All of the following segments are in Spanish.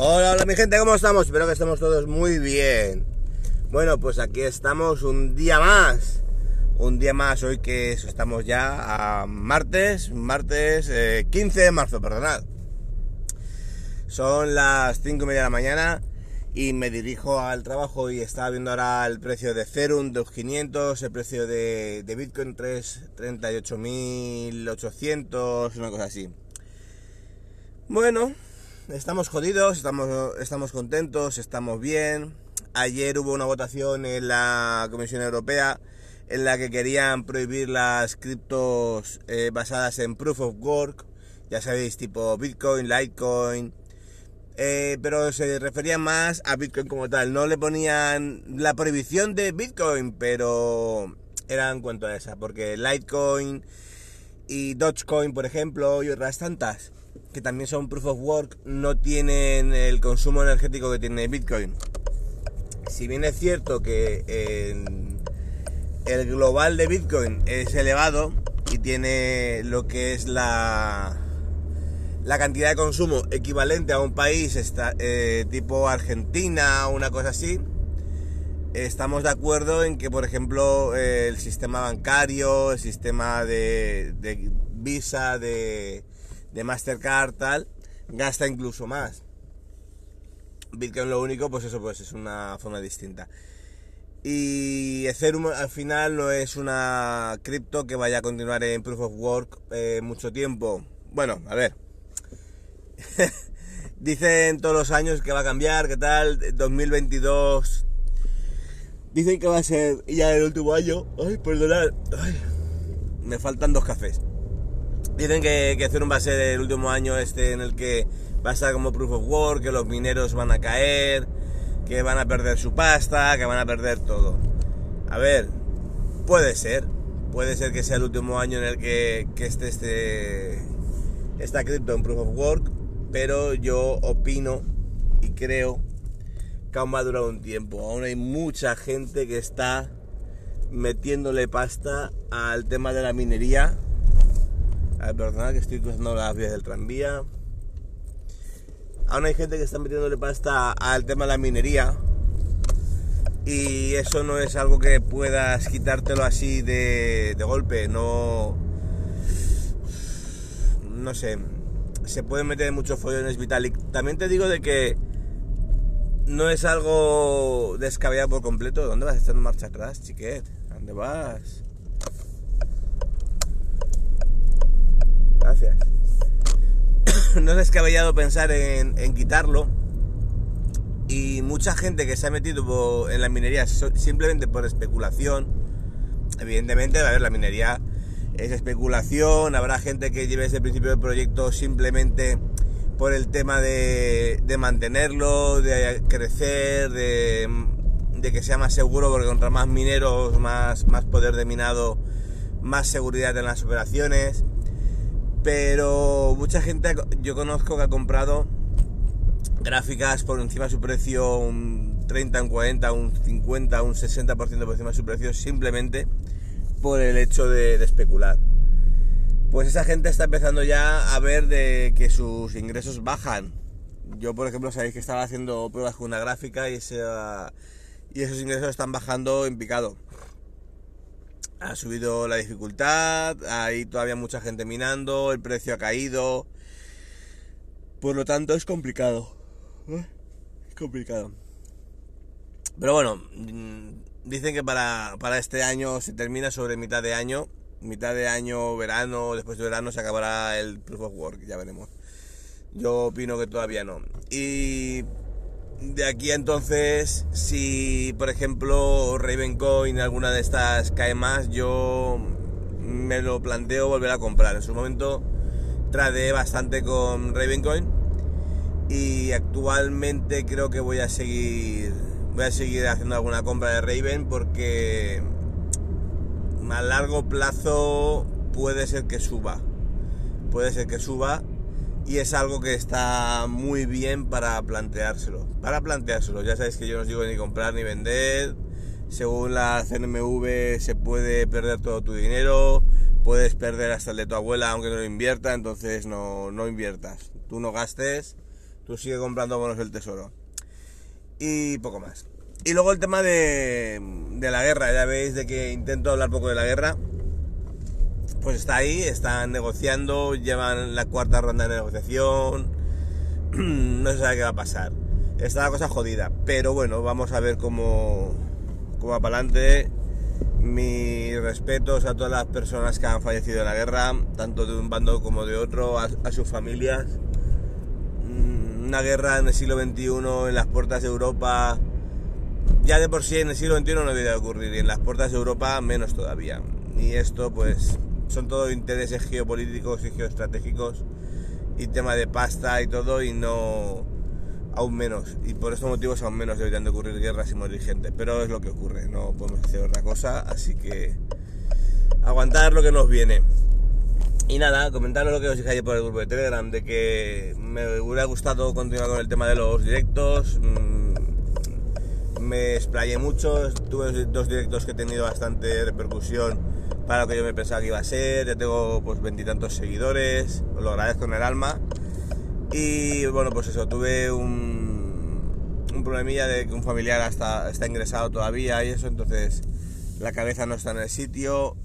Hola, hola mi gente, ¿cómo estamos? Espero que estemos todos muy bien. Bueno, pues aquí estamos un día más. Un día más hoy que estamos ya a martes, martes 15 eh, de marzo, perdonad. Son las 5 y media de la mañana y me dirijo al trabajo y estaba viendo ahora el precio de Ethereum 2500, el precio de, de Bitcoin 3, 38.800, una cosa así. Bueno, estamos jodidos, estamos, estamos contentos, estamos bien. Ayer hubo una votación en la Comisión Europea en la que querían prohibir las criptos eh, basadas en Proof of Work, ya sabéis, tipo Bitcoin, Litecoin, eh, pero se referían más a Bitcoin como tal. No le ponían la prohibición de Bitcoin, pero era en cuanto a esa, porque Litecoin y Dogecoin, por ejemplo, y otras tantas, que también son proof of work, no tienen el consumo energético que tiene Bitcoin. Si bien es cierto que el global de Bitcoin es elevado y tiene lo que es la, la cantidad de consumo equivalente a un país eh, tipo Argentina o una cosa así, estamos de acuerdo en que, por ejemplo, el sistema bancario, el sistema de, de Visa, de, de Mastercard, tal, gasta incluso más. Bitcoin lo único, pues eso pues es una forma distinta. Y Ethereum al final no es una cripto que vaya a continuar en Proof of Work eh, mucho tiempo. Bueno, a ver. Dicen todos los años que va a cambiar, que tal, 2022. Dicen que va a ser ya el último año. Ay, perdonad. me faltan dos cafés. Dicen que, que Ethereum va a ser el último año este en el que va a estar como proof of work, que los mineros van a caer, que van a perder su pasta, que van a perder todo. A ver, puede ser, puede ser que sea el último año en el que, que esté este, esta cripto en proof of work, pero yo opino y creo que aún va a durar un tiempo. Aún hay mucha gente que está metiéndole pasta al tema de la minería a ver, perdonad que estoy cruzando las vías del tranvía. Aún hay gente que está metiéndole pasta al tema de la minería. Y eso no es algo que puedas quitártelo así de, de golpe. No. No sé. Se pueden meter muchos follones Vitalik. También te digo de que no es algo descabellado por completo. ¿Dónde vas echando marcha atrás, chiquet? ¿Dónde vas? No es descabellado pensar en, quitarlo. Y mucha gente que se ha metido en la minería simplemente por especulación, evidentemente, a ver, la minería es especulación, habrá gente que lleve ese principio del proyecto simplemente por el tema de, mantenerlo, de crecer, de, que sea más seguro, porque contra más mineros, más, más poder de minado, más seguridad en las operaciones. Pero mucha gente yo conozco que ha comprado gráficas por encima de su precio, un 30, un 40, un 50, un 60% por encima de su precio, simplemente por el hecho de, especular. Pues esa gente está empezando ya a ver de que sus ingresos bajan. Yo, por ejemplo, sabéis que estaba haciendo pruebas con una gráfica y, y esos ingresos están bajando en picado ha subido la dificultad, hay todavía mucha gente minando, el precio ha caído. Por lo tanto es complicado. ¿eh? Es complicado. Pero bueno, mm, dicen que para, para este año se termina sobre mitad de año. Mitad de año, verano, después de verano se acabará el Proof of Work, ya veremos. Yo opino que todavía no. Y de aquí entonces, si por ejemplo Ravencoin, alguna de estas cae más, yo me lo planteo volver a comprar. En su momento tradeé bastante con Ravencoin y actualmente creo que voy a seguir voy a seguir haciendo alguna compra de Raven porque a largo plazo puede ser que suba puede ser que suba y es algo que está muy bien para planteárselo para planteárselo ya sabéis que yo no os digo ni comprar ni vender según la CNMV se puede perder todo tu dinero puedes perder hasta el de tu abuela aunque no lo invierta entonces no, no inviertas tú no gastes tú sigue comprando bonos del tesoro. Y poco más. Y luego el tema de, de la guerra, ya veis de que intento hablar poco de la guerra. Pues está ahí, están negociando, llevan la cuarta ronda de negociación. no se sabe qué va a pasar. Está la cosa jodida, pero bueno, vamos a ver cómo, cómo va para adelante. Mis respetos a todas las personas que han fallecido en la guerra, tanto de un bando como de otro, a, sus familias una guerra en el siglo XXI en las puertas de Europa, ya de por sí en el siglo XXI no debería ocurrir y en las puertas de Europa menos todavía. Y esto pues son todo intereses geopolíticos y geoestratégicos y tema de pasta y todo y no aún menos. Y por estos motivos aún menos deberían de ocurrir guerras y morir gente. Pero es lo que ocurre, no podemos hacer otra cosa, así que aguantar lo que nos viene. Y nada, comentaros lo que os dije ayer por el grupo de Telegram, de que me hubiera gustado continuar con el tema de los directos. Mm, me explayé mucho, tuve dos directos que he tenido bastante repercusión para lo que yo me pensaba que iba a ser. Ya tengo pues veintitantos seguidores, os lo agradezco en el alma. Y bueno, pues eso, tuve un, un problemilla de que un familiar está, está ingresado todavía y eso, entonces la cabeza no está en el sitio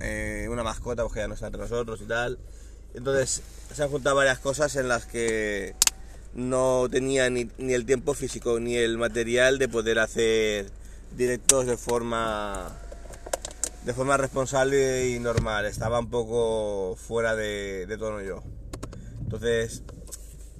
eh, una mascota, porque ya no está entre nosotros y tal. Entonces se han juntado varias cosas en las que no tenía ni, el tiempo físico ni el material de poder hacer directos de forma de forma responsable y normal. Estaba un poco fuera de, de tono yo. Entonces,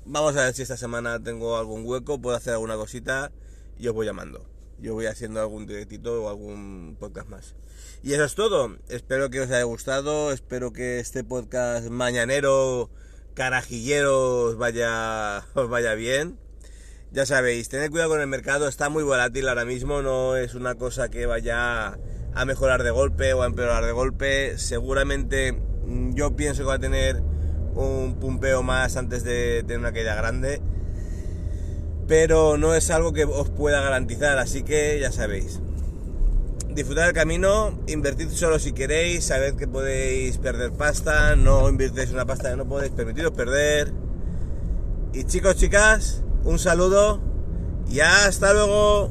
vamos a ver si esta semana tengo algún hueco, puedo hacer alguna cosita y os voy llamando. Yo voy haciendo algún directito o algún podcast más. Y eso es todo. Espero que os haya gustado. Espero que este podcast mañanero, carajillero, os vaya, os vaya bien. Ya sabéis, tened cuidado con el mercado. Está muy volátil ahora mismo. No es una cosa que vaya a mejorar de golpe o a empeorar de golpe. Seguramente mm, yo pienso que va a tener un pumpeo más antes de tener una caída grande. Pero no es algo que os pueda garantizar. Así que ya sabéis disfrutar el camino, invertid solo si queréis, sabed que podéis perder pasta, no invirtéis una pasta que no podéis permitiros perder. Y chicos, chicas, un saludo y hasta luego.